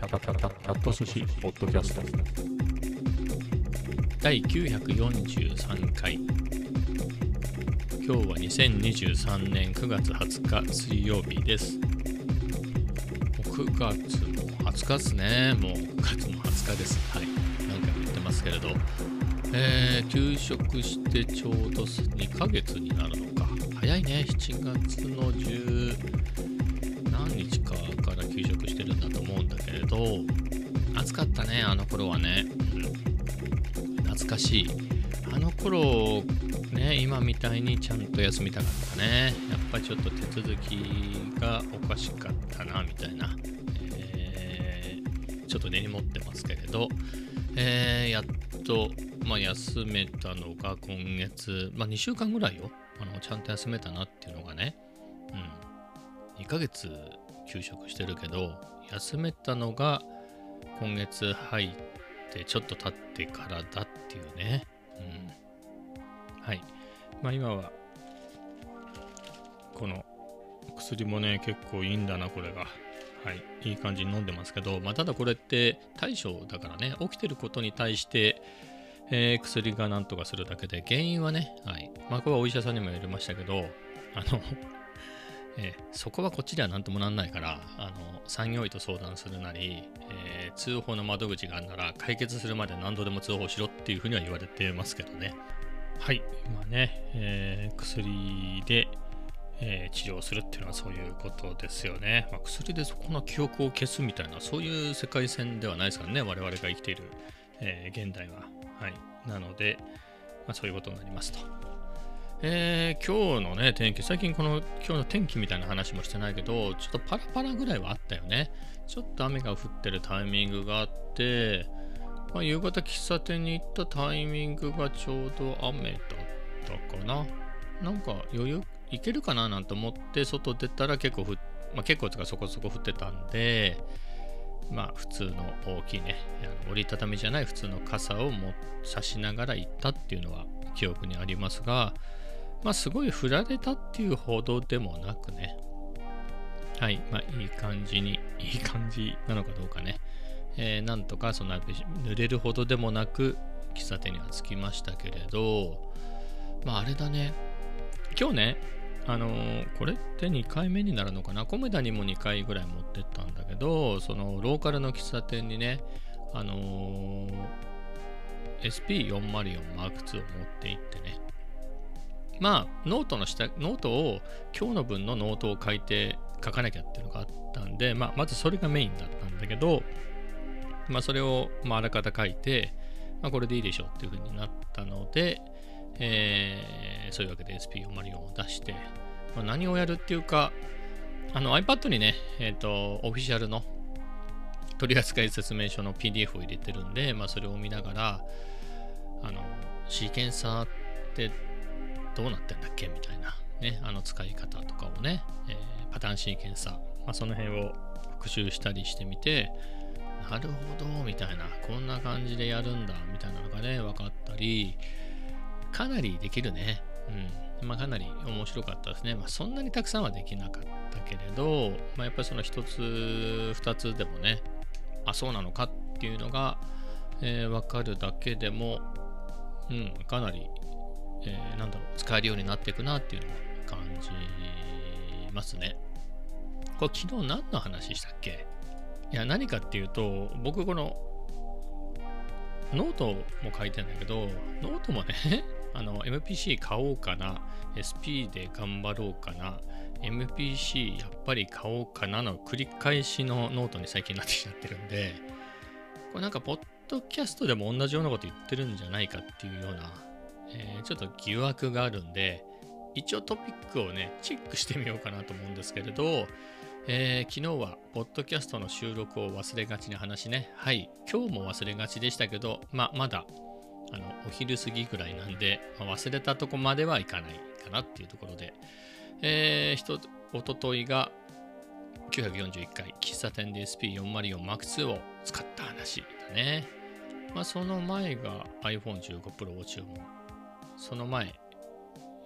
キャキャキャキャキャット寿司ポッドキャスト。第943回。今日は2023年9月20日水曜日です。9月も20日ですね。もう9月も20日です。はい。何回も言ってますけれど。えー、休職してちょうど2ヶ月になるのか。早いね。7月の10けど暑かったねあの頃はね、懐かしい。あの頃ね今みたいにちゃんと休みたかったね。やっぱちょっと手続きがおかしかったなみたいな、えー、ちょっと根に持ってますけれど、えー、やっとまあ、休めたのが今月、まあ、2週間ぐらいよ。あのちゃんと休めたなっていうのがね、うん、2ヶ月休職してるけど休めたのが今月入ってちょっと経ってからだっていうね、うん、はい。まあ今はこの薬もね結構いいんだなこれが。はい。いい感じに飲んでますけど、まあ、ただこれって対処だからね起きてることに対してえー、薬がなんとかするだけで、原因はね、はい。まあ、これはお医者さんにも言われましたけど、あのえー、そこはこっちではなんともなんないから、あの、産業医と相談するなり、えー、通報の窓口があるなら、解決するまで何度でも通報しろっていうふうには言われてますけどね。はい。今ね、えー、薬で、え、治療するっていうのはそういうことですよね。まあ、薬でそこの記憶を消すみたいな、そういう世界線ではないですからね、我々が生きている、え、現代は。はい。なので、まあ、そういうことになりますと。えー、今日のね、天気、最近この今日の天気みたいな話もしてないけど、ちょっとパラパラぐらいはあったよね。ちょっと雨が降ってるタイミングがあって、まあ、夕方喫茶店に行ったタイミングがちょうど雨だったかな。なんか余裕いけるかななんて思って外出たら結構降まあ、結構とかそこそこ降ってたんで、まあ普通の大きいね、あの折りたたみじゃない普通の傘をも差しながら行ったっていうのは記憶にありますが、まあすごい振られたっていうほどでもなくね、はい、まあいい感じに、いい感じなのかどうかね、えー、なんとかその濡れるほどでもなく喫茶店には着きましたけれど、まああれだね、今日ね、あのー、これって2回目になるのかな？コメダにも2回ぐらい持ってったんだけど、そのローカルの喫茶店にね、あのー、SP404 Mark II を持って行ってね、まあ、ノートの下、ノートを、今日の分のノートを書いて、書かなきゃっていうのがあったんで、まあ、まずそれがメインだったんだけど、まあ、それを、まあ、あらかた書いて、まあ、これでいいでしょうっていうふうになったので、えー、そういうわけで SP404 を出して、まあ、何をやるっていうか、あの iPad にね、えっ、ー、と、オフィシャルの取扱説明書の PDF を入れてるんで、まあ、それを見ながら、あの、シーケンサーってどうなってんだっけ？みたいな、ね、あの使い方とかをね、えー、パターンシーケンサー、まあ、その辺を復習したりしてみて、なるほど、みたいな、こんな感じでやるんだ、みたいなのがね、分かったり、かなりできるね。うん。まあ、かなり面白かったですね。まあ、そんなにたくさんはできなかったけれど、まあ、やっぱりその一つ、二つでもね、あ、そうなのかっていうのが、えー、分かるだけでも、うん、かなり、えー、なんだろう、使えるようになっていくなっていうのは感じますね。これ昨日何の話したっけ？いや、何かっていうと、僕このノートも書いてんだけど、ノートもね あの、MPC 買おうかな、SP で頑張ろうかな、MPC やっぱり買おうかなの繰り返しのノートに最近なってきちゃってるんで、これなんか、ポッドキャストでも同じようなこと言ってるんじゃないかっていうような、えー、ちょっと疑惑があるんで、一応トピックをね、チェックしてみようかなと思うんですけれど、えー、昨日は、ポッドキャストの収録を忘れがちな話ね。はい。今日も忘れがちでしたけど、ま、まだ、あの、お昼過ぎぐらいなんで、まあ、忘れたとこまではいかないかなっていうところで、えー、ひと、おとといが、941回、喫茶店で SP404M2 を使った話だね。まあ、その前が iPhone15 Pro を注文。その前、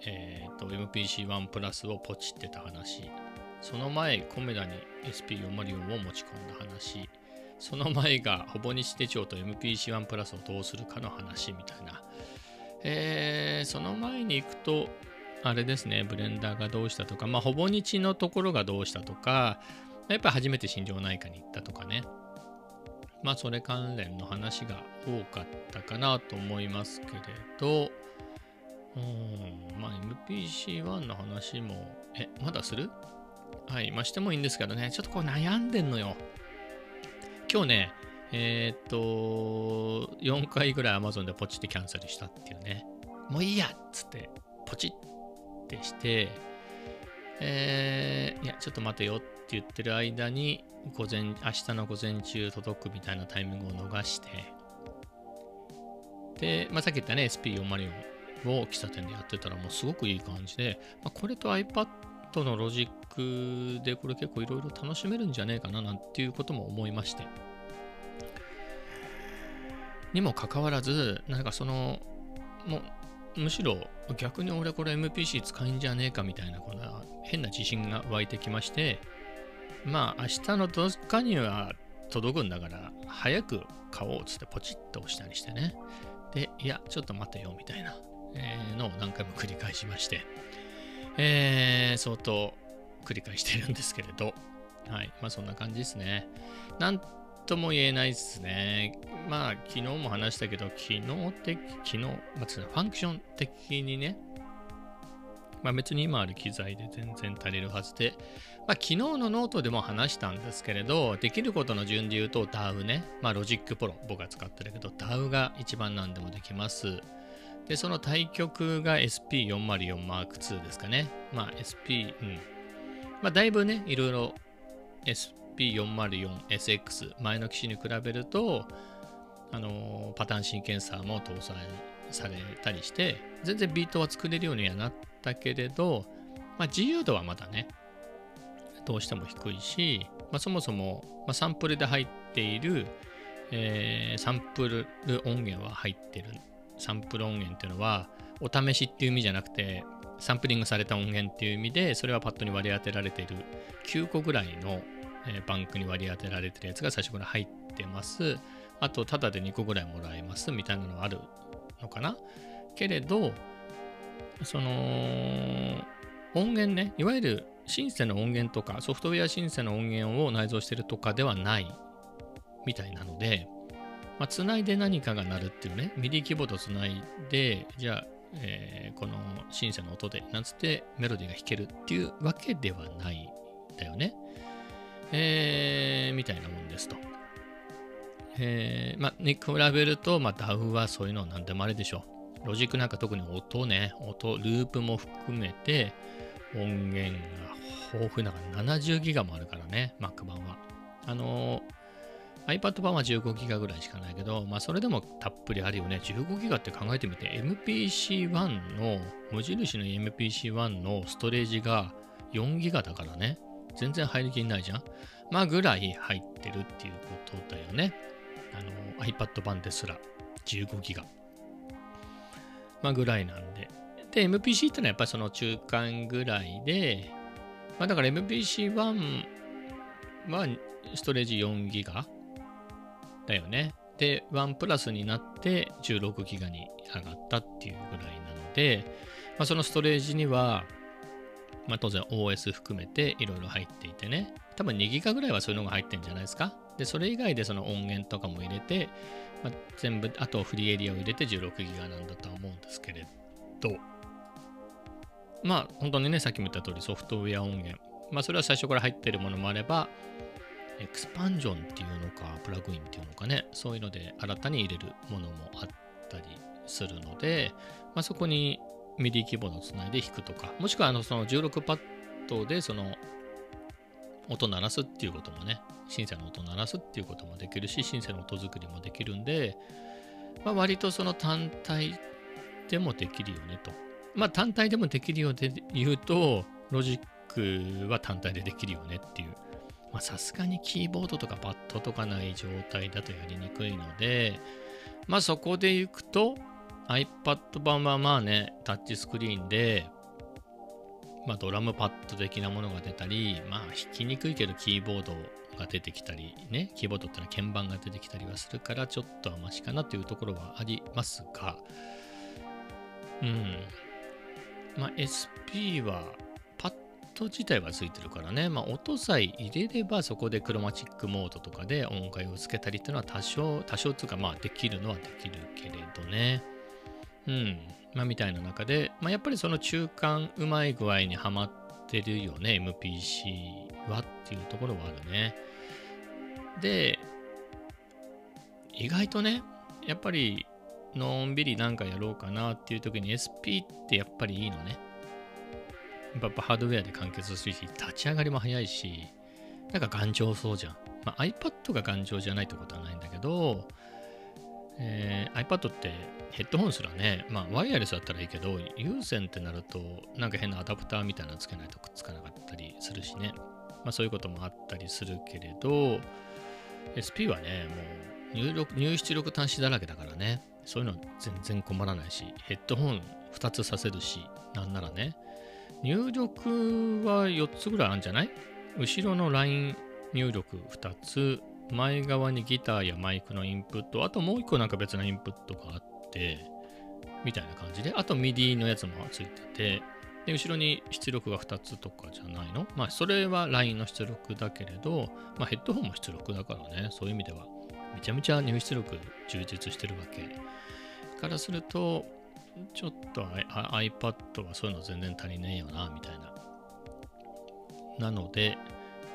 えっ、ー、と、MPC-1 プラスをポチってた話。その前、コメダに SP404 を持ち込んだ話。その前がほぼ日手帳と MPC1 プラスをどうするかの話みたいな。えー、その前に行くと、あれですね、ブレンダーがどうしたとか、まあ、ほぼ日のところがどうしたとか、やっぱ初めて心療内科に行ったとかね。まあ、それ関連の話が多かったかなと思いますけれど、うん、まあ、MPC1 の話も、え、まだする？はい、まあ、してもいいんですけどね、ちょっとこう悩んでんのよ。今日ね、えー、っと、4回ぐらい Amazon でポチってキャンセルしたっていうね。もういいやっつって、ポチってして、えー、いや、ちょっと待てよって言ってる間に、午前、明日の午前中届くみたいなタイミングを逃して、で、まあ、さっき言ったね、SP404 を喫茶店でやってたらもうすごくいい感じで、まあ、これと iPad のロジックでこれ結構いろいろ楽しめるんじゃねえかななんていうことも思いまして。にもかかわらず、なんかその、もう、むしろ逆に俺これ MPC 使いんじゃねえかみたいな、こんな変な自信が湧いてきまして、まあ明日のどっかには届くんだから、早く買おうっつってポチッと押したりしてね。で、いや、ちょっと待てよみたいな、えー、のを何回も繰り返しまして、えー、相当繰り返してるんですけれど、はい。まあそんな感じですね。なんとも言えないですね。まあ、昨日も話したけど、機能的、機能、まあ、ファンクション的にね、まあ別に今ある機材で全然足りるはずで、まあ昨日のノートでも話したんですけれど、できることの順で言うと DAW ね、まあ Logic Pro 僕が使ってるけど、DAW が一番何でもできます。で、その対局が SP404M2 ですかね。まあ SP、うん。まあだいぶね、いろいろ SP404SX 前の機種に比べると、あのパターンシーケンサーも搭載されたりして、全然ビートは作れるようにはなったけれど、まあ、自由度はまだね、どうしても低いし、まあ、そもそも、まあ、サンプルで入っている、えー、サンプル音源は入ってる。サンプル音源っていうのは、お試しっていう意味じゃなくて、サンプリングされた音源っていう意味で、それはパッドに割り当てられている9個ぐらいの、えー、バンクに割り当てられてるやつが最初から入ってます。あと、ただで2個ぐらいもらえますみたいなのがあるのかな。けれど、その、音源ね、いわゆるシンセの音源とか、ソフトウェアシンセの音源を内蔵してるとかではないみたいなので、まあ、つないで何かが鳴るっていうね、ミディキーボードつないで、じゃあ、えー、このシンセの音で、なんつってメロディーが弾けるっていうわけではないんだよね。えー、みたいなもんですと。えー、まあ、に比べると、まあ、DAW はそういうのは何でもあれでしょう。ロジックなんか特に音ね、音、ループも含めて音源が豊富だから70ギガもあるからね、Mac 版は。あのー、iPad 版は15ギガぐらいしかないけど、まあそれでもたっぷりあるよね。15ギガって考えてみて、MPC-1 の、無印の MPC-1 のストレージが4ギガだからね。全然入りきんないじゃん。まあぐらい入ってるっていうことだよね。あの iPad 版ですら15ギガ。まあぐらいなんで。で、MPC ってのはやっぱりその中間ぐらいで、まあだから MPC-1 はストレージ4ギガだよね。で、1プラスになって16ギガに上がったっていうぐらいなので、まあ、そのストレージには、まあ、当然 OS 含めていろいろ入っていてね、多分2ギガぐらいはそういうのが入ってるんじゃないですか。で、それ以外でその音源とかも入れて、まあ、全部、あとフリーエリアを入れて16ギガなんだとは思うんですけれど、まあ、本当にね、さっきも言った通りソフトウェア音源。まあ、それは最初から入ってるものもあれば、エクスパンジョンっていうのか、プラグインっていうのかね、そういうので新たに入れるものもあったりするので、まあ、そこにミディキーボードをつないで弾くとか、もしくはあのその16パッドでその音鳴らすっていうこともね、シンセの音鳴らすっていうこともできるし、シンセの音作りもできるんで、まあ、割とその単体でもできるよねと。まあ単体でもできるようで言うと、ロジックは単体でできるよねっていう。まあさすがにキーボードとかパッドとかない状態だとやりにくいので、まあそこで行くと iPad 版はまあね、タッチスクリーンでまあ、ドラムパッド的なものが出たり、まあ、弾きにくいけどキーボードが出てきたりね、キーボードってのは鍵盤が出てきたりはするから、ちょっとはマシかなというところはありますが、うん。まあ、SP はパッド自体はついてるからね、まあ、音さえ入れればそこでクロマチックモードとかで音階をつけたりっていうのは多少、多少つうかまあできるのはできるけれどね。うん。まあみたいな中で、まあやっぱりその中間うまい具合にはまってるよね、MPC はっていうところはあるね。で、意外とね、やっぱりのんびりなんかやろうかなっていう時に SP ってやっぱりいいのね。やっぱハードウェアで完結するし、立ち上がりも早いし、なんか頑丈そうじゃん。まあ、iPad が頑丈じゃないってことはないんだけど、えー iPad ってヘッドホンすらね、まあワイヤレスだったらいいけど、有線ってなると、なんか変なアダプターみたいなのつけないとくっつかなかったりするしね。まあそういうこともあったりするけれど、SP はね、もう入力入出力端子だらけだからね、そういうの全然困らないし、ヘッドホン2つさせるし、なんならね、入力は4つぐらいあるんじゃない？後ろのライン入力2つ、前側にギターやマイクのインプット、あともう1個なんか別なインプットがあって、みたいな感じで、あと MIDI のやつもついてて、で、後ろに出力が2つとかじゃないの？まあ、それはラインの出力だけれど、まあ、ヘッドホンも出力だからね、そういう意味では、めちゃめちゃ入出力充実してるわけ。からすると、ちょっと iPad はそういうの全然足りねえよな、みたいな。なので、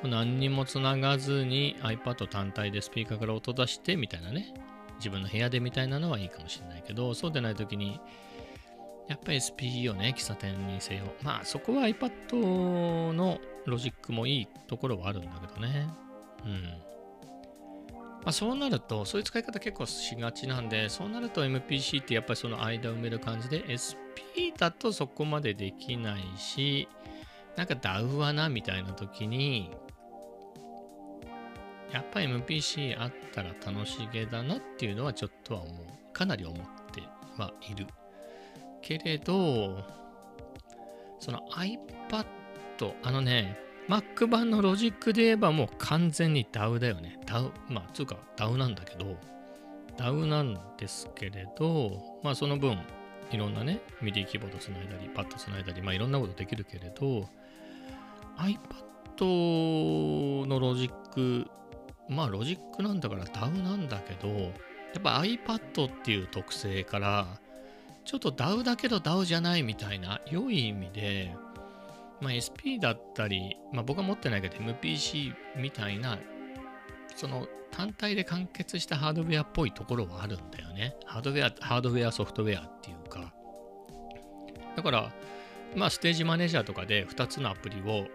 何にもつながずに iPad 単体でスピーカーから音出してみたいなね、自分の部屋でみたいなのはいいかもしれないけど、そうでないときに、やっぱり SP をね、喫茶店にせよ。まあそこは iPad のロジックもいいところはあるんだけどね。うん。まあそうなると、そういう使い方結構しがちなんで、そうなると MPC ってやっぱりその間を埋める感じで、SP だとそこまでできないし、なんか DAW はなみたいな時に、やっぱり MPC あったら楽しげだなっていうのはちょっとは思う。かなり思ってはいる。けれど、その iPad、あのね、Mac 版のロジックで言えばもう完全に DAW だよね。DAW、まあ、つうか DAW なんだけど、DAW なんですけれど、まあその分、いろんなね、MIDI キーボードつないだり、パッドつないだり、まあいろんなことできるけれど、iPad の Logic、まあロジックなんだから DAW なんだけど、やっぱ iPad っていう特性から、ちょっと DAW だけど DAW じゃないみたいな、良い意味で、まあ、SP だったり、まあ、僕は持ってないけど MPC みたいな、その単体で完結したハードウェアっぽいところはあるんだよね。ハードウェア、ハードウェア、ソフトウェアっていうか。だから、まあ、 Stage Manager とかで2つのアプリを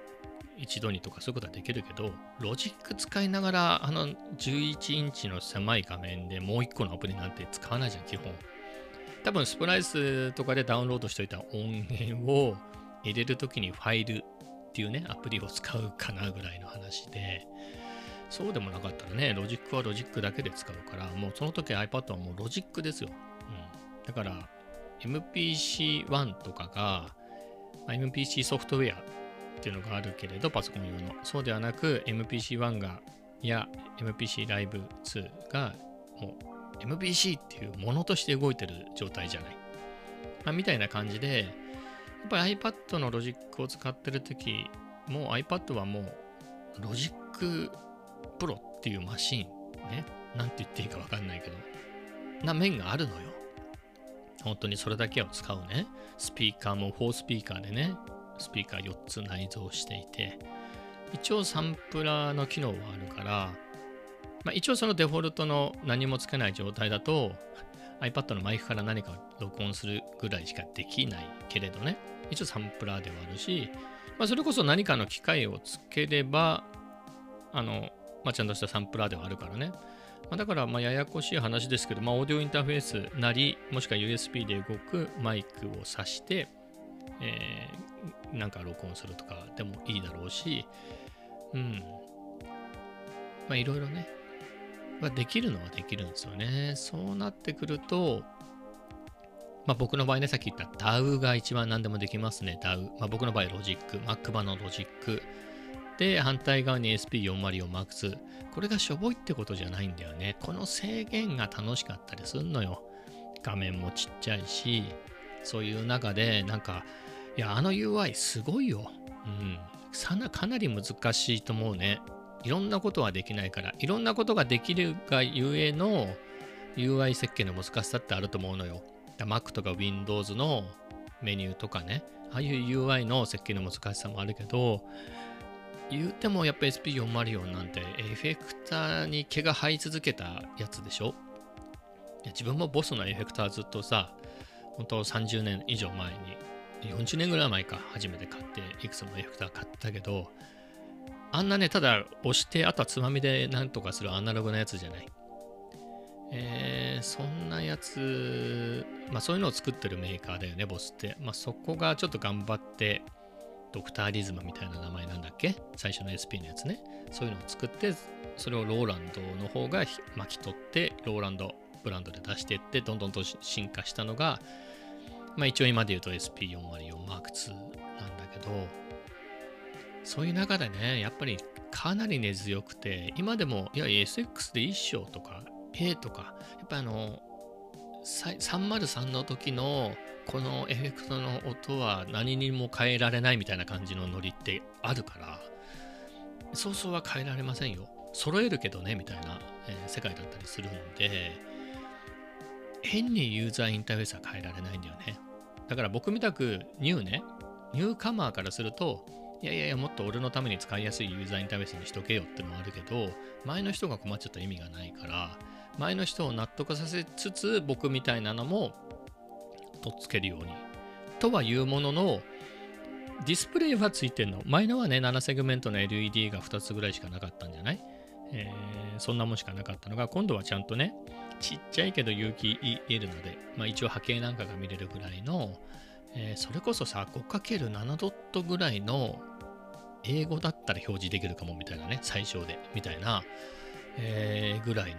一度にとかそういうことはできるけど、ロジック使いながら、あの11インチの狭い画面でもう1個のアプリなんて使わないじゃん、基本。多分、 Splice とかでダウンロードしておいた音源を入れるときにファイルっていうね、アプリを使うかなぐらいの話で、そうでもなかったらね、ロジックはロジックだけで使うから、もうその時 iPad はもうロジックですよ。うん、だから、MPC1 とかが、ま MPC ソフトウェアっていうのがあるけれど、パソコン用の。そうではなく、MPC1 が、や MPC Live 2が、もう MPC っていうものとして動いてる状態じゃない。まあ、みたいな感じで、っぱり iPad のロジックを使ってるとき、もう iPad はもう Logic Pro っていうマシン、ね、なんて言っていいかわかんないけど、な面があるのよ。本当にそれだけを使うね。スピーカーも4スピーカーでね、スピーカー4つ内蔵していて、一応サンプラーの機能はあるから、まあ、一応そのデフォルトの何もつけない状態だと iPad のマイクから何か録音するぐらいしかできないけれどね。一応サンプラーではあるし、まあ、それこそ何かの機械をつければあの、まあ、ちゃんとしたサンプラーではあるからね、まあ、だからまややこしい話ですけど、まあ、オーディオインターフェースなりもしくは USB で動くマイクを挿して、えーなんか録音するとかでもいいだろうしうん。まあいろいろね。ま、できるのはできるんですよね。そうなってくると、まあ、僕の場合ね、さっき言った DAW が一番何でもできますね。DAW。まあ、僕の場合、ロジック。Mac 版のロジック。で、反対側に SP404M2。これがしょぼいってことじゃないんだよね。この制限が楽しかったりすんのよ。画面もちっちゃいし、そういう中で、なんか、いや、あの UI すごいよ。うん。かなり難しいと思うね。いろんなことはできないから、いろんなことができるがゆえの UI 設計の難しさってあると思うのよ。Mac とか Windows のメニューとかね、ああいう UI の設計の難しさもあるけど、言うてもやっぱ SP404 なんてエフェクターに毛が生え続けたやつでしょ？いや自分もボスのエフェクターずっとさ、本当30年以上前に、40年ぐらい前か、初めて買って、いくつもエフェクター買ったけど、あんなね、ただ押して、あとはつまみでなんとかするアナログなやつじゃない。えー、そんなやつ、まあそういうのを作ってるメーカーだよね、ボスって。まあそこがちょっと頑張って、ドクターリズムみたいな名前なんだっけ？最初の SP のやつね。そういうのを作って、それをローランドの方が巻き取って、ローランドブランドで出していって、どんどんと進化したのが、まあ一応今で言うと SP404 M2 なんだけど、そういう中でね、やっぱりかなり根強くて、今でも、いや、SX で一章とか A とか、やっぱあの、303の時のこのエフェクトの音は何にも変えられないみたいな感じのノリってあるから、そうそうは変えられませんよ。揃えるけどね、みたいな、え、世界だったりするんで、変にユーザーインターフェースは変えられないんだよね。だから僕みたくニューね、ニューカマーからすると、いやいやいや、もっと俺のために使いやすいユーザーインターフェースにしとけよってのもあるけど、前の人が困っちゃった意味がないから、前の人を納得させつつ僕みたいなのもとっつけるようにとはいうもののディスプレイはついてんの。前のはね7セグメントの LED が2つぐらいしかなかったんじゃない、えー、そんなもんしかなかったのが今度はちゃんとねちっちゃいけど有機 EL ので、まあ、一応波形なんかが見れるぐらいの、えー、それこそさ 5×7 ドットぐらいの英語だったら表示できるかもみたいなね最小でみたいな、えー、ぐらいの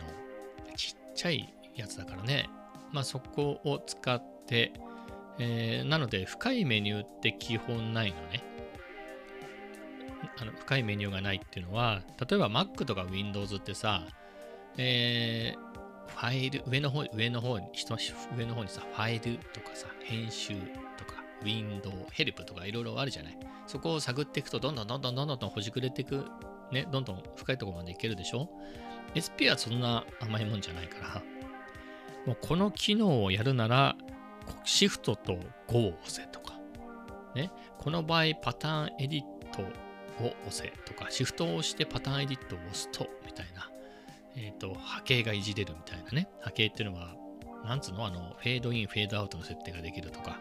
ちっちゃいやつだからね。まあそこを使って、えー、なので深いメニューって基本ないのね。あの深いメニューがないっていうのは、例えば Mac とか Windows ってさ、えー、ファイル、上の方、上の方に、上の方にさ、ファイルとかさ、編集とか、ウィンドウ、ヘルプとかいろいろあるじゃない？そこを探っていくと、どんどんどんどんどんどんほじくれていく、ね、どんどん深いところまでいけるでしょ？SP はそんな甘いもんじゃないから、もうこの機能をやるなら、シフトと5を押せとか、ね、この場合パターンエディットを押せとか、シフトを押してパターンエディットを押すと、みたいな、えっ、ー、と、波形がいじれるみたいなね。波形っていうのは、なんつうの？あの、フェードイン、フェードアウトの設定ができるとか。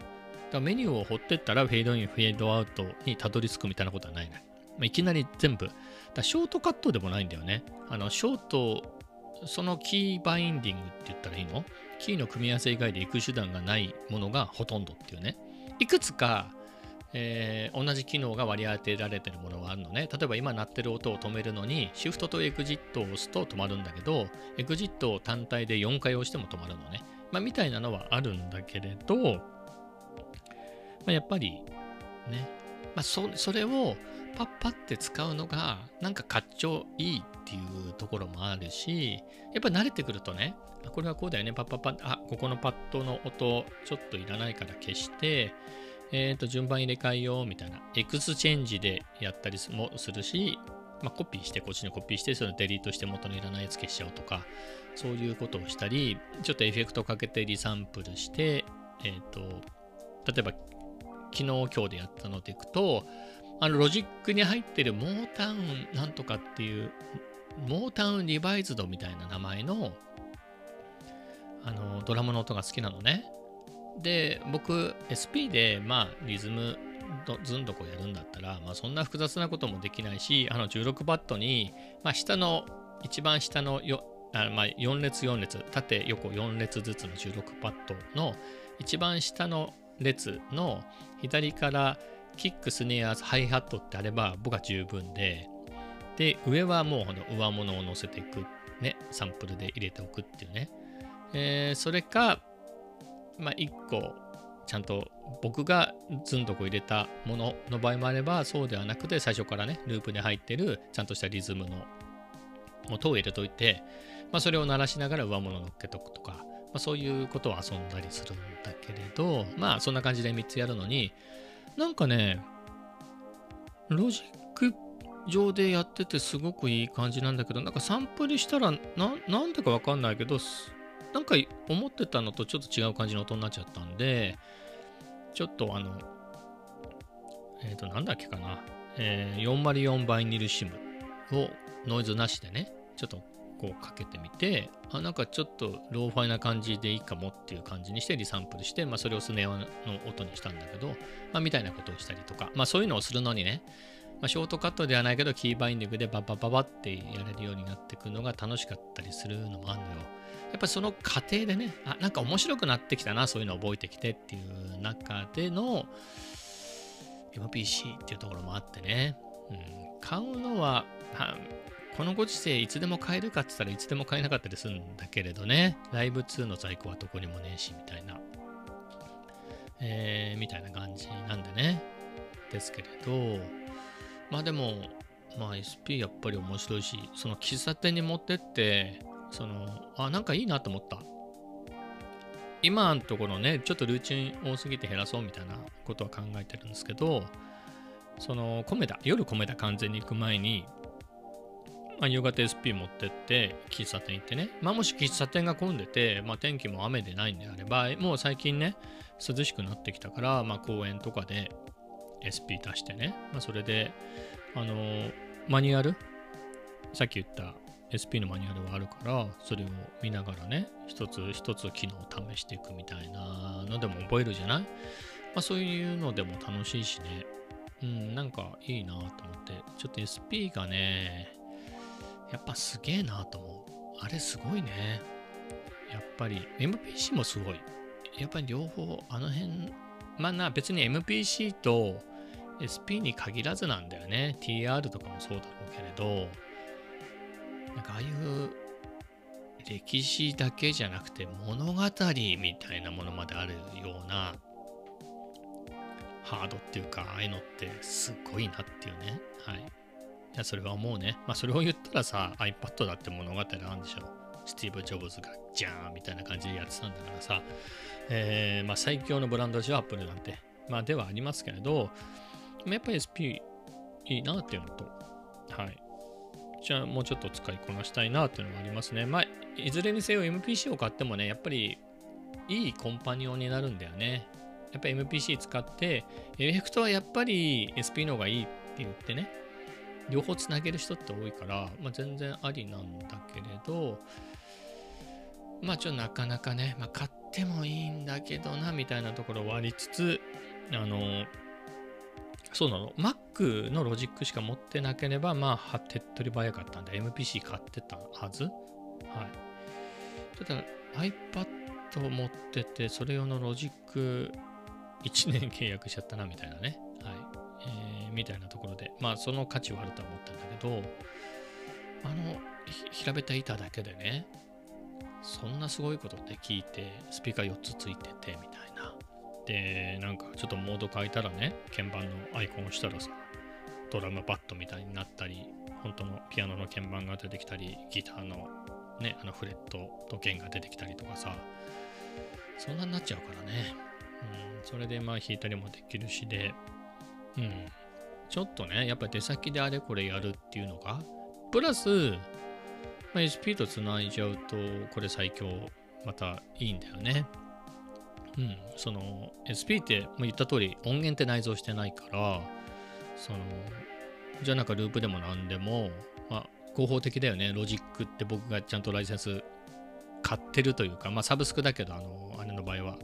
だメニューを掘ってったら、フェードイン、フェードアウトにたどり着くみたいなことはないね。まあ、いきなり全部だショートカットでもないんだよね。あの、ショート、そのキーバインディングって言ったらいいの？キーの組み合わせ以外で行く手段がないものがほとんどっていうね。いくつか、えー、同じ機能が割り当てられてるものがあるのね。例えば今鳴ってる音を止めるのに、シフトとエグジットを押すと止まるんだけど、exit を単体で4回押しても止まるのね。まあ、みたいなのはあるんだけれど、まあ、やっぱりね、まあそ、それをパッパって使うのがなんかかっちょいいっていうところもあるしやっぱ慣れてくるとねこれはこうだよねパッパッパッあここのパッドの音ちょっといらないから消してえっ、ー、と順番入れ替えようみたいな exchange でやったりもするしまあ、コピーしてこっちにコピーしてそのデリートして元にいらないやつ消しちゃおうとかそういうことをしたりちょっとエフェクトかけてリサンプルしてえっ、ー、と例えば昨日今日でやったのでいくとあのロジックに入ってる Motown なんとかっていう、 Motown Revisited みたいな名前のあのドラムの音が好きなのね。で、僕 SP でまあリズムずんどこやるんだったら、まあ、そんな複雑なこともできないし、あの16バットに、まあ、下の、一番下のよあまあ、4列4列、縦横4列ずつの16パットの一番下の列の左からキック、スネア、ハイハットってあれば僕は十分で、で、上はもう上物を乗せていく、ね、サンプルで入れておくっていうね。えー、それか、まあ、1個ちゃんと僕がずんとこ入れたものの場合もあればそうではなくて最初からねループで入ってるちゃんとしたリズムの音を入れといて、まあ、それを鳴らしながら上物乗っけとくとか、まあ、そういうことを遊んだりするんだけれどまあそんな感じで3つやるのになんかねロジック上でやっててすごくいい感じなんだけどなんかサンプルしたらななんでかわかんないけどなんか思ってたのとちょっと違う感じの音になっちゃったんでちょっとあのえっ、ー、となんだっけかな、えー、404 Vinyl Sim をノイズなしでねちょっとこうかけてみてあなんかちょっとローファイな感じでいいかもっていう感じにしてリサンプルして、まあ、それをスネアの音にしたんだけど、まあ、みたいなことをしたりとか、まあ、そういうのをするのにね、まあ、ショートカットではないけどキーバインディングでババババってやれるようになっていくのが楽しかったりするのもあるのよ。やっぱその過程でね、あ、なんか面白くなってきたな、そういうのを覚えてきてっていう中での MPC っていうところもあってね、うん、買うのは、このご時世いつでも買えるかって言ったらいつでも買えなかったりするんだけれどね、ライブ2の在庫はどこにもねえし、みたいな、えー、みたいな感じなんでね、ですけれど、まあでも、まあ SP やっぱり面白いし、その喫茶店に持ってって、その、あ、なんかいいなと思った。今のところね、ちょっとルーチン多すぎて減らそうみたいなことは考えてるんですけど、その、米田、夜米田完全に行く前に、まあ、夕方 SP 持ってって喫茶店行ってね、まあ、もし喫茶店が混んでて、まあ、天気も雨でないんであればもう最近ね涼しくなってきたから、まあ、公園とかで SP 出してね、まあ、それであの、マニュアルさっき言った SP のマニュアルはあるからそれを見ながらね一つ一つ機能を試していくみたいなのでも覚えるじゃない、まあ、そういうのでも楽しいしね。うんなんかいいなと思って。ちょっと SP がねやっぱすげえなと思う。あれすごいね。やっぱり MPC もすごい。やっぱり両方あの辺、まあな別に MPC と SP に限らずなんだよね。TR とかもそうだろうけれど、なんかああいう歴史だけじゃなくて物語みたいなものまであるようなハードっていうか、ああいうのってすごいなっていうね。はい。いや、それは思うね。まあ、それを言ったらさ、iPad だって物語あるんでしょう。スティーブ・ジョブズがジャーンみたいな感じでやってたんだからさ、えー、まあ、最強のブランドでしょ、Apple なんて。まあ、ではありますけれど、やっぱり SP いいなっていうのと、はい。じゃあ、もうちょっと使いこなしたいなっていうのがありますね。まあ、いずれにせよ MPC を買ってもね、やっぱりいいコンパニオンになるんだよね。やっぱり MPC 使って、エフェクトはやっぱり SP の方がいいって言ってね、両方つなげる人って多いから、まあ、全然ありなんだけれど、まあちょっとなかなかね、まあ、買ってもいいんだけどな、みたいなところはありつつ、あの、そうなの、Mac のロジックしか持ってなければ、まあ、手っ取り早かったんで、MPC 買ってたはず？はい。ただ、iPad 持ってて、それ用のロジック1年契約しちゃったな、みたいなね。はいみたいなところで、まあその価値はあると思ったんだけど、あの、平べったい板だけでね、そんなすごいことって聞いて、スピーカー4つついてて、みたいな。で、なんかちょっとモード変えたらね、鍵盤のアイコンをしたらさ、ドラムパッドみたいになったり、本当のピアノの鍵盤が出てきたり、ギターのね、あのフレットと弦が出てきたりとかさ、そんなになっちゃうからね。うん、それでまあ弾いたりもできるしで、うん、ちょっとね、やっぱ出先であれこれやるっていうのが、プラス、まあ、SP と繋いじゃうと、これ最強、またいいんだよね。うん、その SP ってもう言った通り音源って内蔵してないからそのじゃあなんかループでも何でも、まあ、合法的だよねロジックって僕がちゃんとライセンス買ってるというかまあサブスクだけどあのあれの場合は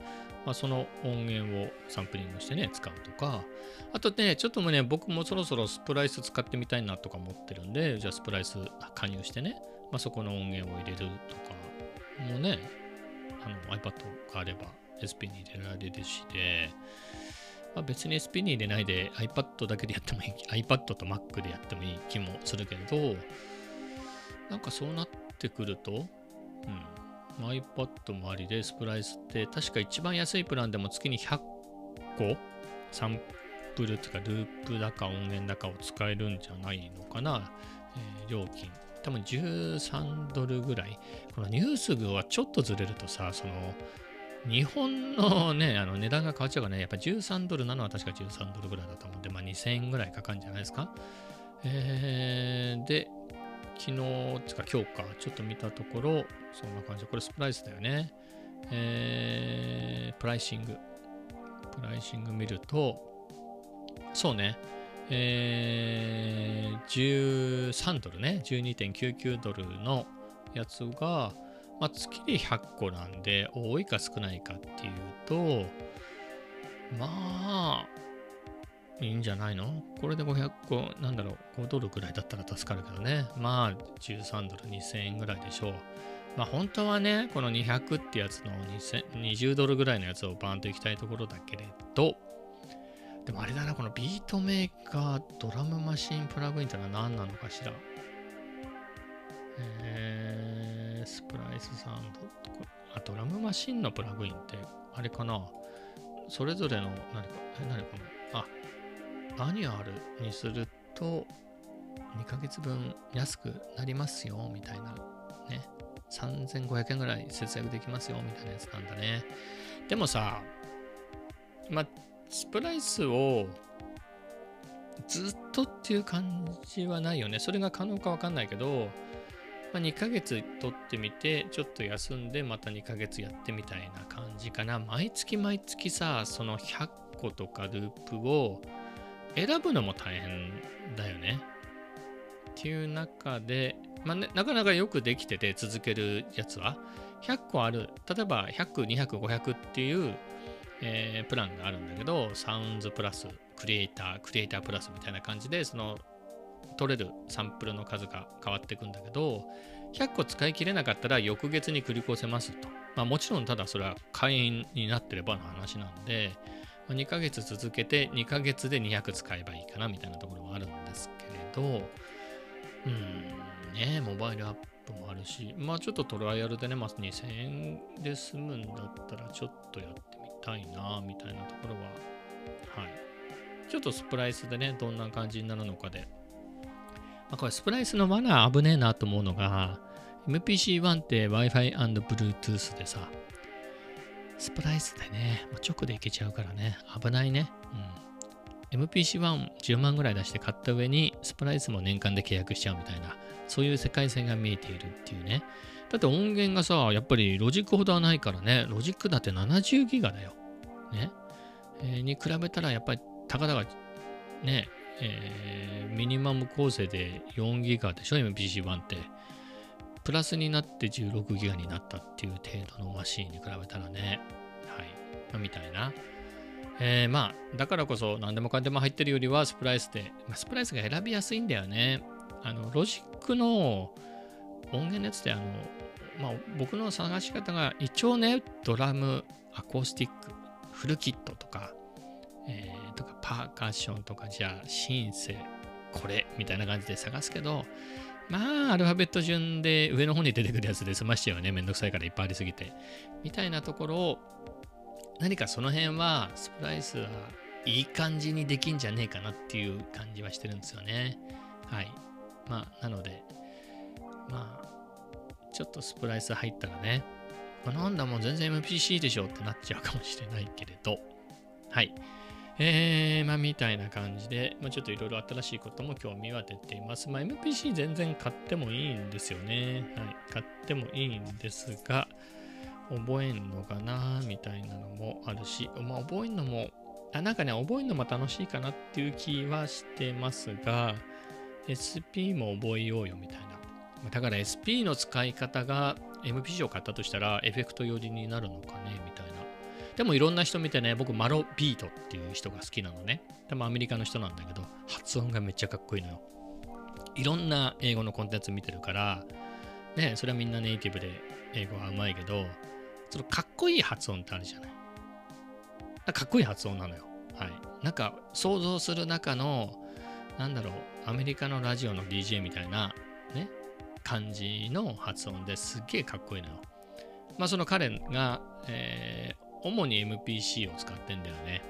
まあ、その音源をサンプリングしてね、使うとか、あとね、ちょっともね、僕もそろそろスプライス使ってみたいなとか思ってるんで、じゃあスプライス加入してね、まあ、そこの音源を入れるとかもね、あの iPad があれば SP に入れられるしで、まあ、別に SP に入れないで iPad だけでやってもいい、iPad と Mac でやってもいい気もするけれど、なんかそうなってくると、うん、iPad もありで、スプライスって確か一番安いプランでも月に100個？サンプルというかループだか音源だかを使えるんじゃないのかな、えー料金。多分13ドルぐらい。このニュースグはちょっとずれるとさ、その日本のね、あの値段が変わっちゃうからね、やっぱ13ドルなのは確か13ドルぐらいだと思うんで、まあ2000円ぐらいかかるんじゃないですか？えー、で、昨日、つか今日か、ちょっと見たところ、そんな感じ、これ Splice だよね。えー、 pricing。pricing 見ると、そうね、えー、13ドルね、12.99ドルのやつが、まあ、月で100個なんで、多いか少ないかっていうと、まあ、いいんじゃないの？これで500個、なんだろう、5ドルぐらいだったら助かるけどね。まあ、13ドル2000円ぐらいでしょう。まあ、本当はね、この200ってやつの20ドルぐらいのやつをバーンといきたいところだけれど、でもあれだな、このビートメーカードラムマシンプラグインってのは何なのかしら？えー、スプライスサウンドあ、ドラムマシンのプラグインって、あれかな？それぞれの、何か、え、何かなあ、 annual にすると、2ヶ月分安くなりますよ、みたいな。ね。3500円ぐらい節約できますよ、みたいなやつなんだね。でもさ、まあ、 Splice をずっとっていう感じはないよね。それが可能かわかんないけど、まあ、2ヶ月取ってみて、ちょっと休んで、また2ヶ月やってみたいな感じかな。毎月毎月さ、その100個とかループを選ぶのも大変だよね。っていう中で、まあね、なかなかよくできてて続けるやつは、100個ある。例えば100、200、500っていうえー、プランがあるんだけど、サウンズプラス、クリエイター、クリエイタープラスみたいな感じで、その取れるサンプルの数が変わっていくんだけど、100個使い切れなかったら翌月に繰り越せますと。まあもちろんただそれは会員になってればの話なんで、2ヶ月続けて2ヶ月で200使えばいいかなみたいなところはあるんですけれど、うんね、モバイルアップもあるし、まあちょっとトライアルでね、まあ、2000円で済むんだったらちょっとやってみたいな、みたいなところは、はい。ちょっとスプライスでね、どんな感じになるのかで。まあ、これスプライスのマナー危ねえなと思うのが、MPC-1 って Wi-Fi&Bluetooth でさ、 Splice でね、直でいけちゃうからね、危ないね。うん。MPC-110 万ぐらい出して買った上に、 Splice も年間で契約しちゃうみたいな、そういう世界線が見えているっていうね。だって音源がさ、やっぱりロジックほどはないからね、ロジックだって70ギガだよ。ね。えー、に比べたらやっぱりたかだかね、えー、ミニマム構成で4ギガでしょ、MPC-1 って。プラスになって16ギガになったっていう程度のマシーンに比べたらね、はい。まあ、みたいな。えー、まあ、だからこそ何でもかんでも入ってるよりはスプライスで、まあ、スプライスが選びやすいんだよね。あの、ロジックの音源のやつってあの、まあ、僕の探し方が一応ね、ドラム、アコースティック、フルキットとか、えー、とかパーカッションとか、じゃあシンセ、これみたいな感じで探すけど、まあ、アルファベット順で上の方に出てくるやつで済ましちゃうよね。めんどくさいからいっぱいありすぎて。みたいなところを、何かその辺は、スプライスはいい感じにできんじゃねえかなっていう感じはしてるんですよね。はい。まあ、なので、まあ、ちょっとスプライス入ったらね、まあ、なんだもう全然 MPC でしょってなっちゃうかもしれないけれど、はい。えー、まあ、みたいな感じで、まあ、ちょっといろいろ新しいことも興味は出ています。まあ、MPC 全然買ってもいいんですよね。はい。買ってもいいんですが、覚えんのかなみたいなのもあるし、まあ、覚えんのも、あ、なんかね、覚えんのも楽しいかなっていう気はしてますが、SP も覚えようよみたいな。だから SP の使い方が MPC を買ったとしたらエフェクト寄りになるのかねみたいな。でもいろんな人見てね、僕マロビートっていう人が好きなのね。多分アメリカの人なんだけど、発音がめっちゃかっこいいのよ。いろんな英語のコンテンツ見てるから、ね、それはみんなネイティブで英語はうまいけど、そのかっこいい発音ってあるじゃない。かっこいい発音なのよ。はい。なんか想像する中の、なんだろう、アメリカのラジオの DJ みたいな、ね、感じの発音ですっげえかっこいいのよ。まあその彼が、えー、主に MPC を使ってんだよね。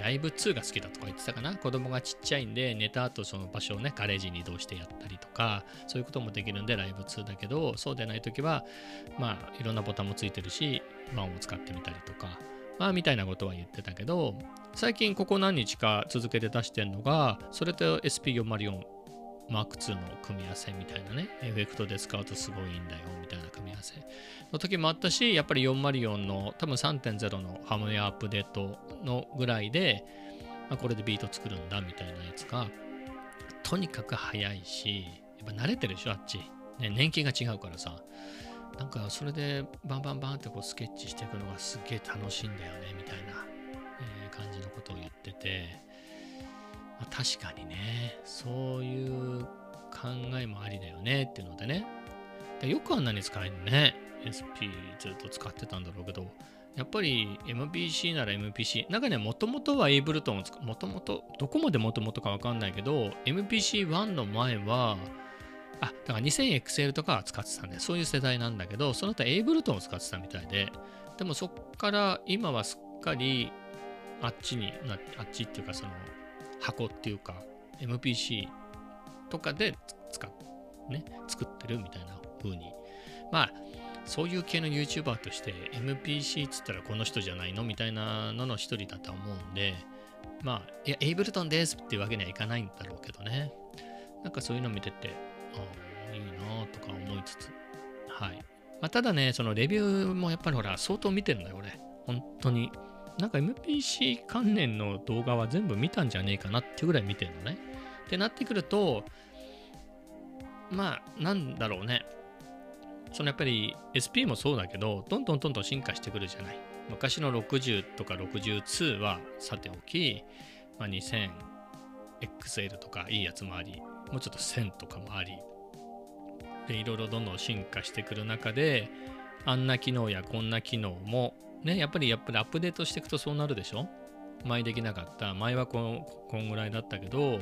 ライブ2が好きだとか言ってたかな。子供がちっちゃいんで、寝た後その場所をね、ガレージに移動してやったりとか、そういうこともできるんで、ライブ2だけど、そうでないときは、まあ、いろんなボタンもついてるし、ワンを使ってみたりとか、まあ、みたいなことは言ってたけど、最近ここ何日か続けて出してるのが、それと SP404 マーク2の組み合わせみたいなね、エフェクトで使うとすごいんだよみたいなの時もあったし、やっぱり404の多分3.0のハムウェアアップデートのぐらいで、まあ、これでビート作るんだみたいなやつが、とにかく早いし、やっぱ慣れてるでしょ、あっち。ね、年季が違うからさ。なんかそれでバンバンバンってこうスケッチしていくのがすげえ楽しいんだよねみたいな、え感じのことを言ってて、まあ、確かにねそういう考えもありだよねっていうのでねよくあんなに使えるね。SP ずっと使ってたんだろうけど。やっぱり MPC なら MPC なんかねもともとは Ableton を使もともとどこまでもともとかわかんないけど MPC1 の前はあ、だから 2000XL とかは使ってたんで、そういう世代なんだけど、その後 Ableton を使ってたみたいで、でもそっから今はすっかりあっちになあっちっていうかその箱っていうか MPC とかで使っね、作ってるみたいな風に。まあ、そういう系の YouTuber として MPC っつったらこの人じゃないのみたいなのの一人だと思うんで、まあ、いや、Ableton ですっていうわけにはいかないんだろうけどね。なんかそういうの見てて、ああ、いいなとか思いつつ。はい。まあ、ただね、そのレビューもやっぱりほら、相当見てるんだよ、俺。本当に。なんか MPC 関連の動画は全部見たんじゃねえかなってぐらい見てるのね。ってなってくると、まあ、なんだろうね。そのやっぱり SP もそうだけど、どんどんどんどん進化してくるじゃない。昔の60とか62はさておき、まあ、2000XL とかいいやつもあり、もうちょっと1000とかもあり、で、いろいろどんどん進化してくる中で、あんな機能やこんな機能も、ね、やっぱりやっぱりアップデートしていくとそうなるでしょ？前できなかった。前はここんぐらいだったけど、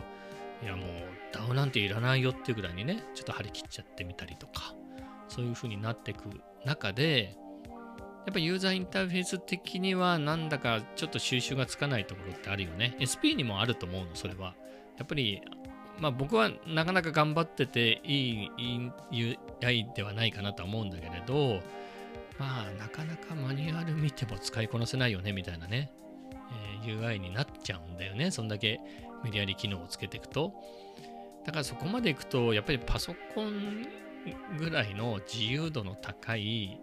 いやもう DAO なんていらないよっていうぐらいにね、ちょっと張り切っちゃってみたりとか、そういう風になっていく中で、やっぱユーザーインターフェース的にはなんだかちょっと収集がつかないところってあるよね。SP にもあると思うの、それは。やっぱり、まあ僕はなかなか頑張ってていい、UI ではないかなとは思うんだけれど、まあなかなかマニュアル見ても使いこなせないよねみたいなね、えー UI になっちゃうんだよね。そんだけメディアリ機能をつけていくと。だからそこまでいくと、やっぱりパソコンぐらいの自由度の高い、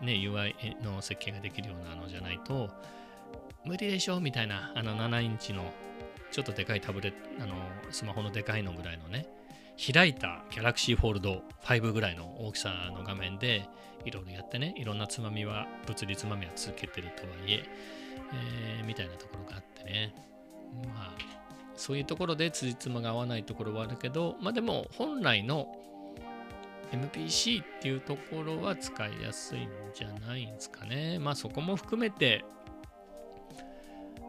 えーね、UI の設計ができるようなのじゃないと、無理でしょみたいな、あの7インチのちょっとでかいタブレット、あのスマホのでかいのぐらいのね、開いた Galaxy Fold 5ぐらいの大きさの画面でいろいろやってね、いろんなつまみは、物理つまみは続けてるとはいえ、えーみたいなところがあってね。まあ、そういうところで辻褄が合わないところはあるけど、まあでも本来の MPC っていうところは使いやすいんじゃないんですかね。まあそこも含めて、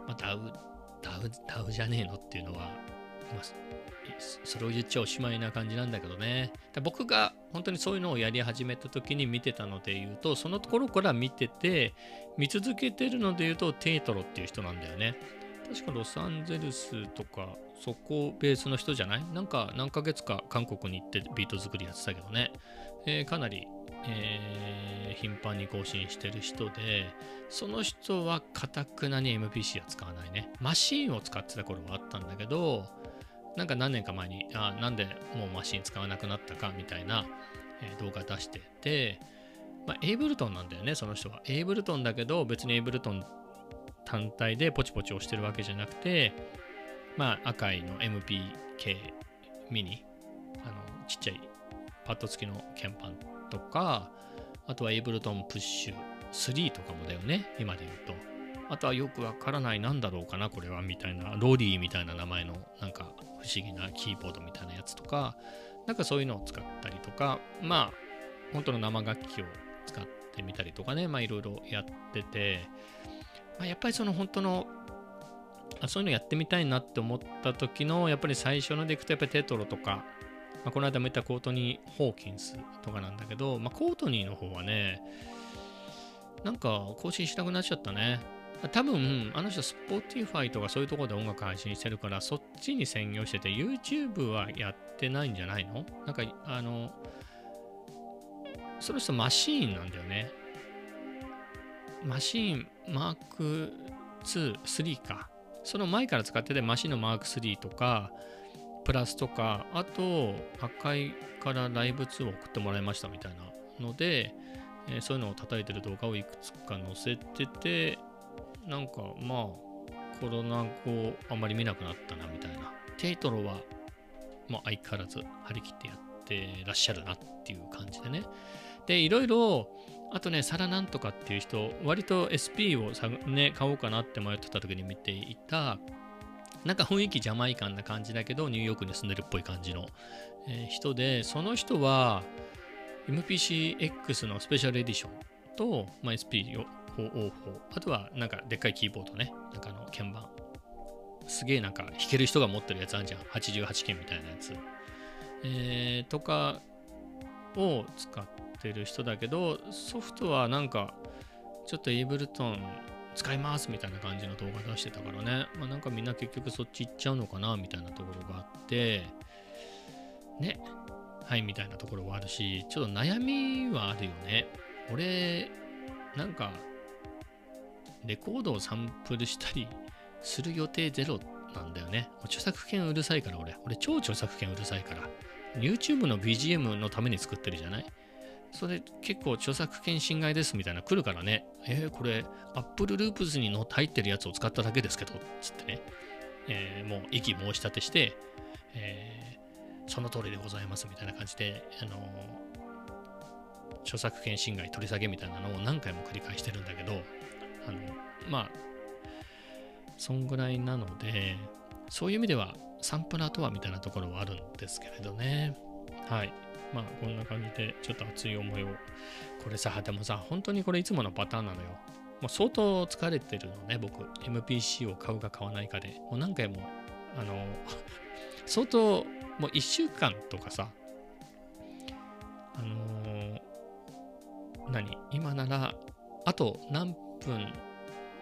まあ、ダウ、ダウ、ダウじゃねえのっていうのは、まあ、それを言っちゃおしまいな感じなんだけどね。僕が本当にそういうのをやり始めた時に見てたので言うと、そのところから見てて、見続けてるので言うと、テイトロっていう人なんだよね。確かロサンゼルスとか、そこベースの人じゃない？なんか何ヶ月か韓国に行ってビート作りやってたけどね。えーかなり、えー頻繁に更新してる人で、その人はかたくなに MPC は使わないね。マシンを使ってた頃はあったんだけど、なんか何年か前に、あなんでもうマシン使わなくなったかみたいな、え動画出してて、まあ、エイブルトンなんだよね、その人は。エイブルトンだけど、別にエイブルトン単体でポチポチ押してるわけじゃなくて、まあ、赤いの MPK ミニ、あの、ちっちゃいパッド付きの鍵盤とか、あとはエイブルトンプッシュ3とかもだよね、今で言うと。あとはよくわからない、なんだろうかな、これは、みたいな、ローリーみたいな名前の、なんか不思議なキーボードみたいなやつとか、なんかそういうのを使ったりとか、まあ、本当の生楽器を使ってみたりとかね、まあいろいろやってて、まあ、やっぱりその本当のあそういうのやってみたいなって思った時のやっぱり最初のでいくとやっぱりテトロとか、まあ、この間も言ったコートニー・ホーキンスとかなんだけど、まあ、コートニーの方はねなんか更新しなくなっちゃったね多分、あの人、Spotify とかそういうところで音楽配信してるから、そっちに専業してて、YouTube はやってないんじゃないの？なんか、あの、その人マシーンなんだよね。マシーンマーク2、3か。その前から使ってて、マシンのマーク3とか、プラスとか、あと、赤いからライブ2を送ってもらいましたみたいなので、えーそういうのを叩いてる動画をいくつか載せてて、なんかまあ、コロナ後あんまり見なくなったなみたいな。テイトロは、まあ相変わらず張り切ってやってらっしゃるなっていう感じでね。で、いろいろ、あとね、サラなんとかっていう人、割と SP を、ね、買おうかなって迷ってた時に見ていた、なんか雰囲気ジャマイカンな感じだけど、ニューヨークに住んでるっぽい感じの、えー人で、その人は MPCX のスペシャルエディションと、まあ、SP404、あとはなんかでっかいキーボードね、なんかあの鍵盤。すげえなんか弾ける人が持ってるやつあるじゃん。88鍵みたいなやつ。えーとかを使ってる人だけど、ソフトはなんかちょっとエイブルトン使いますみたいな感じの動画出してたからね。まあなんかみんな結局そっち行っちゃうのかなみたいなところがあって、ね。はいみたいなところはあるし、ちょっと悩みはあるよね。俺、なんか、レコードをサンプルしたりする予定ゼロなんだよね。著作権うるさいから俺。俺超著作権うるさいから。YouTube の BGM のために作ってるじゃない？それ結構著作権侵害ですみたいな来るからね。えー、これ Apple Loops にの入ってるやつを使っただけですけど、つってね。えーもう意気申し立てして、えーその通りでございますみたいな感じで、あの著作権侵害取り下げみたいなのを何回も繰り返してるんだけど、あのまあ、そんぐらいなので、そういう意味ではサンプラーとはみたいなところはあるんですけれどね。はい。まあ、こんな感じで、ちょっと熱い思いを。これさ、でもさ、本当にこれいつものパターンなのよ。もう相当疲れてるのね、僕。MPC を買うか買わないかで。もう何回も、あの、相当、もう1週間とかさ、あのー何？今なら、あと何分、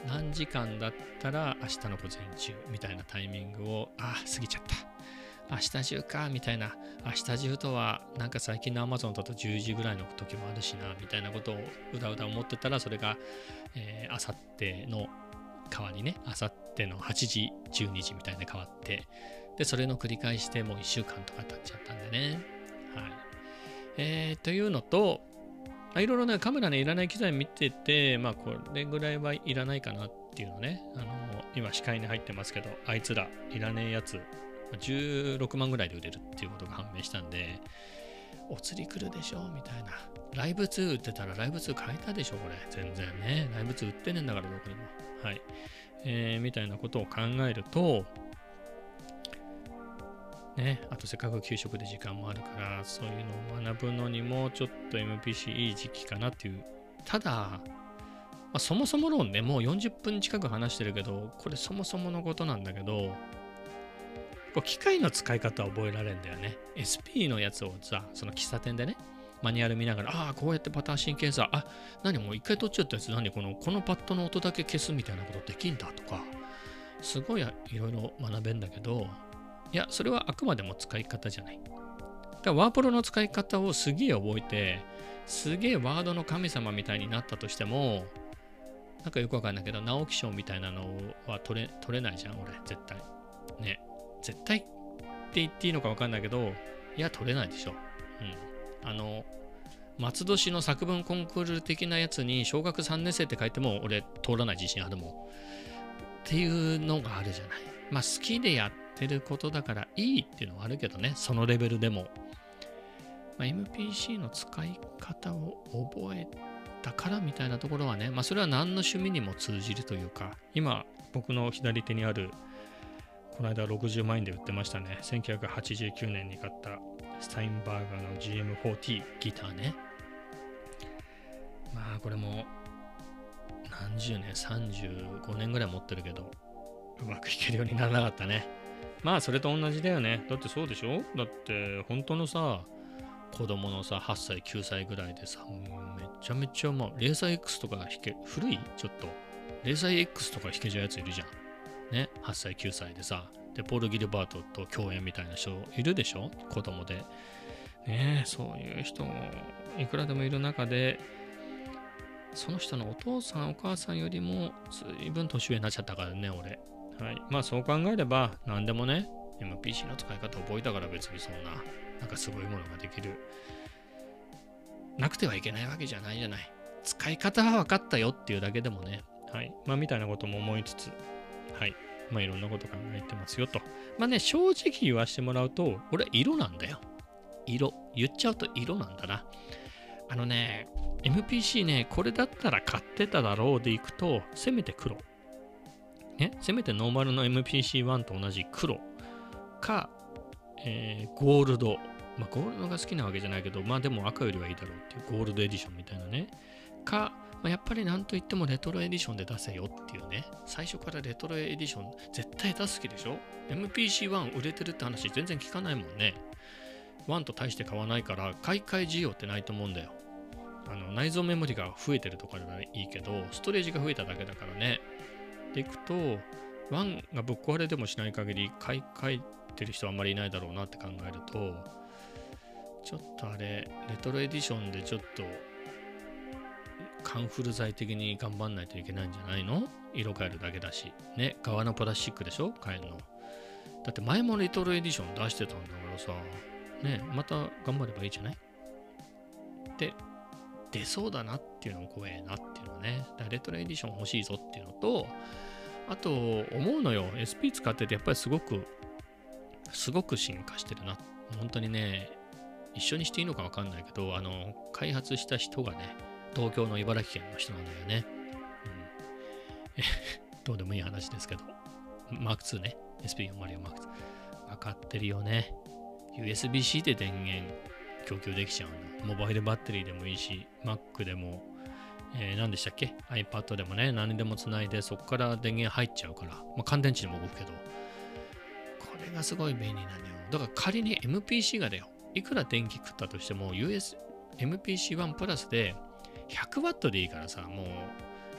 何時間だったら明日の午前中みたいなタイミングを、あ、過ぎちゃった。明日中か、みたいな。明日中とは、なんか最近の Amazon だと10時ぐらいの時もあるしな、みたいなことをうだうだ思ってたら、それが、あさっての代わりね、あさっての8時、12時みたいな変わって、で、それの繰り返しでもう1週間とか経っちゃったんでね。はい。えー、というのと、いろいろね、カメラね、いらない機材見てて、まあ、これぐらいはいらないかなっていうのね、あの、今、視界に入ってますけど、あいつら、いらねえやつ、16万ぐらいで売れるっていうことが判明したんで、お釣り来るでしょみたいな。ライブ2売ってたらライブ2買えたでしょこれ。全然ね。ライブ2売ってねえんだから、どこにも。はい。えーみたいなことを考えると、ね、あとせっかく給食で時間もあるから、そういうのを学ぶのにもちょっと MPC いい時期かなっていう。ただ、まあ、そもそも論ね、もう40分近く話してるけど、これそもそものことなんだけど、こう機械の使い方を覚えられるんだよね。SP のやつをさ、その喫茶店でね、マニュアル見ながら、ああ、こうやってパターン神経さ、あ、何もう一回取っちゃったやつ、何この、このパッドの音だけ消すみたいなことできんだとか、すごいいろいろ学べんだけど、いや、それはあくまでも使い方じゃない。だからワープロの使い方をすげえ覚えて、すげえワードの神様みたいになったとしても、なんかよくわかんないけど、直木賞みたいなのは取れ取れないじゃん、俺、絶対。ね。絶対って言っていいのかわかんないけど、いや、取れないでしょ。うん。あの、松戸市の作文コンクール的なやつに小学3年生って書いても俺通らない自信あるもん。っていうのがあるじゃない。まあ好きでやってることだからいいっていうのはあるけどね、そのレベルでも。まあ、MPC の使い方を覚えたからみたいなところはね、まあそれは何の趣味にも通じるというか、今僕の左手にある、この間60万円で売ってましたね。1989年に買ったスタインバーガーの GM40 ギターね。まあこれも何十年、35年ぐらい持ってるけど、うまく弾けるようにならなかったね。まあそれと同じだよね。だってそうでしょ？だって本当のさ、子供のさ、8歳、9歳ぐらいでさ、もうめちゃめちゃまあ、レーザー X とかが弾け、古い？ちょっと。0歳 X とか弾けちゃうやついるじゃん。ね、8歳、9歳でさ。で、ポール・ギルバートと共演みたいな人いるでしょ？子供で。ねそういう人もいくらでもいる中で、その人のお父さん、お母さんよりも随分年上になっちゃったからね、俺。はい。まあそう考えれば、何でもね、MPC の使い方覚えたから別にそんな、なんかすごいものができる。なくてはいけないわけじゃないじゃない。使い方は分かったよっていうだけでもね、はい。まあみたいなことも思いつつ、はい。まあいろんなこと考えてますよと。まあね、正直言わしてもらうと、俺色なんだよ。色。言っちゃうと色なんだな。あのね、MPC ね、これだったら買ってただろうでいくと、せめて黒。ね、せめてノーマルの MPC1 と同じ黒か、えー、ゴールド。まあ、ゴールドが好きなわけじゃないけど、まあでも赤よりはいいだろうっていうゴールドエディションみたいなね。か、まあ、やっぱりなんといってもレトロエディションで出せよっていうね。最初からレトロエディション絶対出す気でしょ ?MPC1 売れてるって話全然聞かないもんね。1と大して買わないから買い替え需要ってないと思うんだよ。あの内蔵メモリが増えてるとかならいいけど、ストレージが増えただけだからね。でいくと、1がぶっ壊れでもしない限り買い替えてる人はあんまりいないだろうなって考えると、ちょっとあれ、レトロエディションでちょっと、カンフル剤的に頑張んないといけないんじゃないの？色変えるだけだし。ね、側のプラスチックでしょ？変えるの。だって前もレトロエディション出してたんだからさ、ね、また頑張ればいいじゃない？で、出そうだなっていうのも怖えなっていうのはね、レトロエディション欲しいぞっていうのと、あと、思うのよ、SP 使っててやっぱりすごく、すごく進化してるな。本当にね、一緒にしていいのかわかんないけど、あの、開発した人がね、東京の茨城県の人なんだよね。うん、どうでもいい話ですけど、マーク2ね、SP404 マーク2。分かってるよね。USB-C で電源供給できちゃうんだ。モバイルバッテリーでもいいし、Mac でも、えー、何でしたっけ ?iPad でもね、何でもつないで、そこから電源入っちゃうから、まあ、乾電池でも動くけど、これがすごい便利なのよ。だから仮に MPC がだよ。いくら電気食ったとしても、US、MPC1 プラスで 100W でいいからさ、も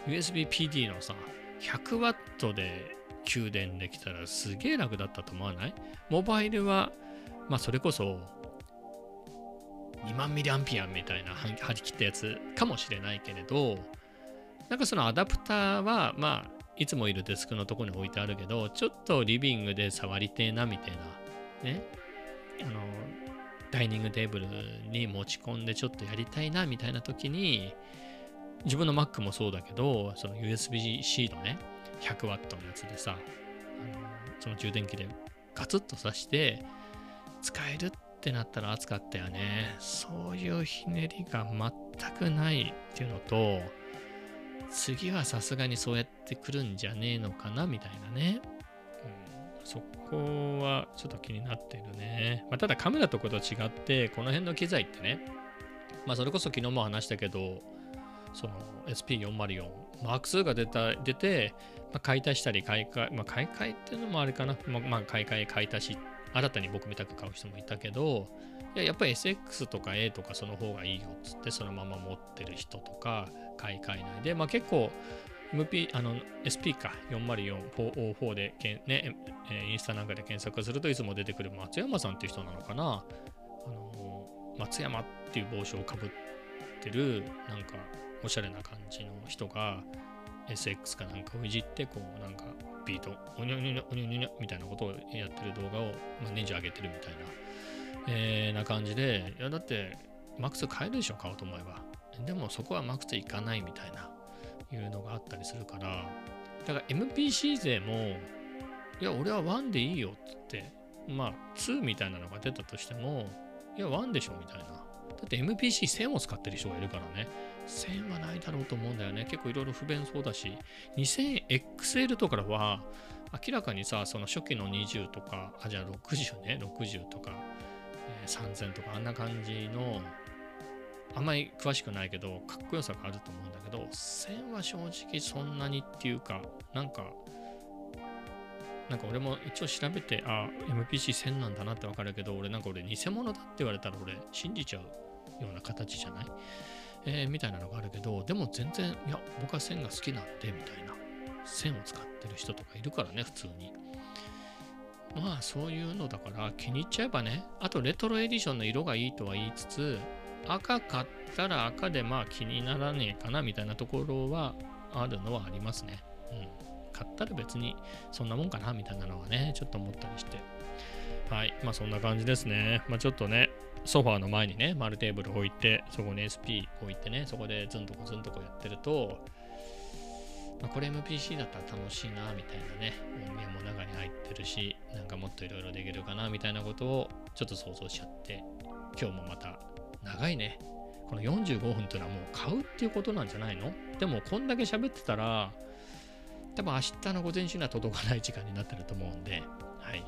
う USB-PD のさ、100W で給電できたらすげえ楽だったと思わない？モバイルは、まあそれこそ2万ミリアンピアみたいな張り切ったやつかもしれないけれど、なんかそのアダプターは、まあ、いつもいるデスクのとこに置いてあるけど、ちょっとリビングで触りてえなみたいな、ね、あの、ダイニングテーブルに持ち込んでちょっとやりたいなみたいな時に、自分の Mac もそうだけど、その USB-C のね、100W のやつでさ、その充電器でガツッと挿して使えるってなったら暑かったよね。そういうひねりが全くないっていうのと、次はさすがにそうやってくるんじゃねえのかなみたいなね。そこはちょっと気になってるね。まあ、ただカメラとこと違って、この辺の機材ってね、まあそれこそ昨日も話したけど、その SP404、マーク2が出た出て、まあ、買い足したり買い替え、まあ、買い替えっていうのもあれかな、ま、まあ、買い替え、買い足し新たに僕みたく買う人もいたけど、いややっぱり SX とか A とかその方がいいよっつってそのまま持ってる人とか買い替えないで、まあ結構 MP、あの SP か404-404でけね、インスタなんかで検索するといつも出てくる松山さんっていう人なのかな。あの松山っていう帽子をかぶってるなんかおしゃれな感じの人が SX かなんかをいじってこうなんかピーと、おにょにょにょ、おにょにょにょみたいなことをやってる動画を、まあ、ネジ上げてるみたいな、えー、な感じで、いや、だって、マックス買えるでしょ、買おうと思えば。でも、そこはマックスいかないみたいな、いうのがあったりするから、だから MPC 勢も、いや、俺は1でいいよっつって、まあ、2みたいなのが出たとしても、いや、1でしょみたいな。だって MPC1000 を使ってる人がいるからね。1000はないだろうと思うんだよね。結構いろいろ不便そうだし、2000XL とかは明らかにさ、その初期の20とか、あ、じゃあ60ね、60とか、えー、3000とか、あんな感じの、あんまり詳しくないけど、かっこよさがあると思うんだけど、1000は正直そんなにっていうか、なんか、なんか俺も一応調べて、あ、MPC1000 なんだなってわかるけど、俺なんか俺偽物だって言われたら俺信じちゃうような形じゃない？えー、みたいなのがあるけど、でも全然、いや、僕は線が好きなんで、みたいな。線を使ってる人とかいるからね、普通に。まあそういうのだから気に入っちゃえばね、あとレトロエディションの色がいいとは言いつつ、赤買ったら赤でまあ気にならねえかなみたいなところはあるのはありますね。うん。買ったら別にそんなもんかなみたいなのはね、ちょっと思ったりして。はい。まあそんな感じですね。まあちょっとね、ソファーの前にね、丸テーブル置いて、そこに SP 置いてね、そこでずんとこずんとこやってると、まあ、これ MPC だったら楽しいな、みたいなね、音源も中に入ってるし、なんかもっといろいろできるかな、みたいなことをちょっと想像しちゃって、今日もまた長いね。この45分っていうのはもう買うっていうことなんじゃないの？でもこんだけ喋ってたら、多分明日の午前中には届かない時間になってると思うんで、はい。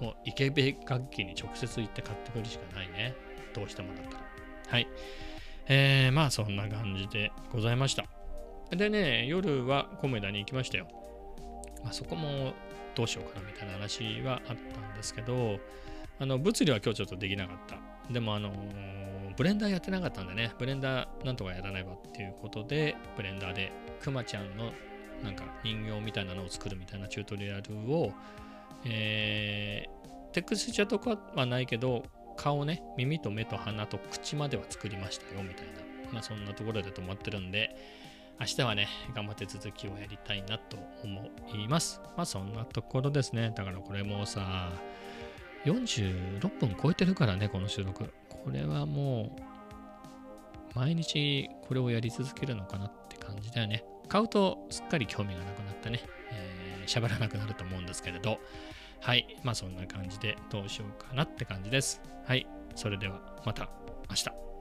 もう池部楽器に直接行って買ってくるしかないね。どうしてもだったら。はい。えー、まあそんな感じでございました。でね、夜はコメダに行きましたよ。まあ、そこもどうしようかなみたいな話はあったんですけど、あの物理は今日ちょっとできなかった。でもあのブレンダーやってなかったんでね、ブレンダーなんとかやらないばっていうことで、ブレンダーでクマちゃんのなんか人形みたいなのを作るみたいなチュートリアルを、えー、テクスチャとかはないけど、顔ね、耳と目と鼻と口までは作りましたよみたいな、まあそんなところで止まってるんで、明日はね、頑張って続きをやりたいなと思います。まあそんなところですね。だからこれもさ、46分超えてるからね、この収録。これはもう、毎日これをやり続けるのかなって感じだよね。買うとすっかり興味がなくなってね、えー、喋らなくなると思うんですけれど、はい。まあそんな感じでどうしようかなって感じです。はい。それではまた明日。